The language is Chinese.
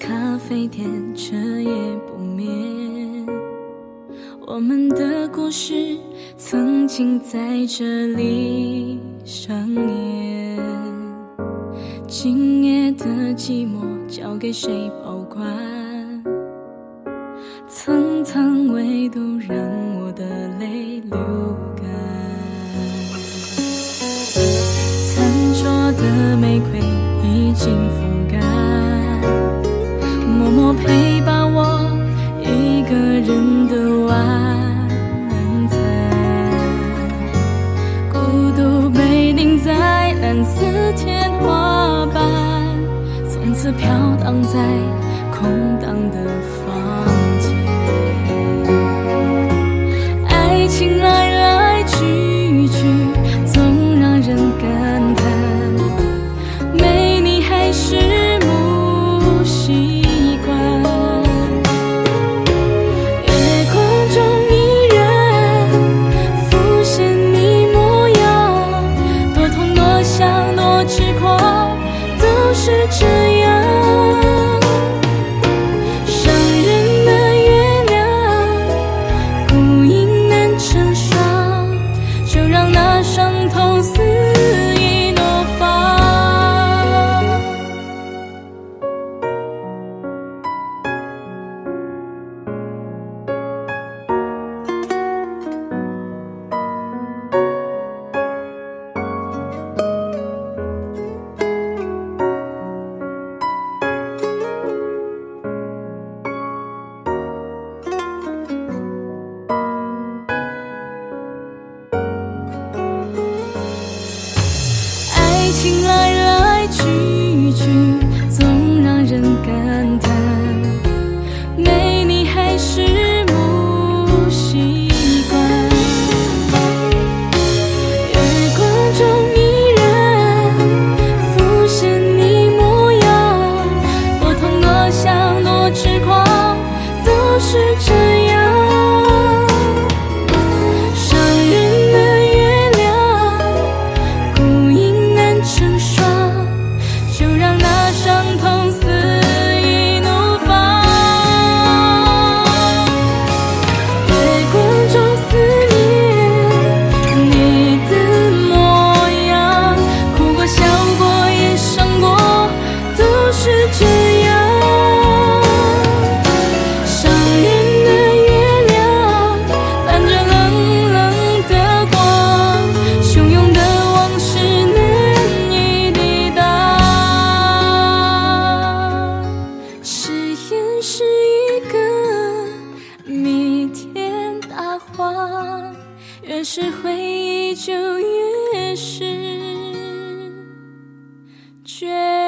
咖啡店，彻夜不眠。我们的故事曾经在这里上演，今夜的寂寞交给谁保管？层层围堵让我的泪流干。餐桌的玫瑰已经风干，默默陪伴我一个人的晚餐。孤独被钉在蓝色天花板，从此飘荡在空荡的房间。情来来去去，越是回忆就越是绝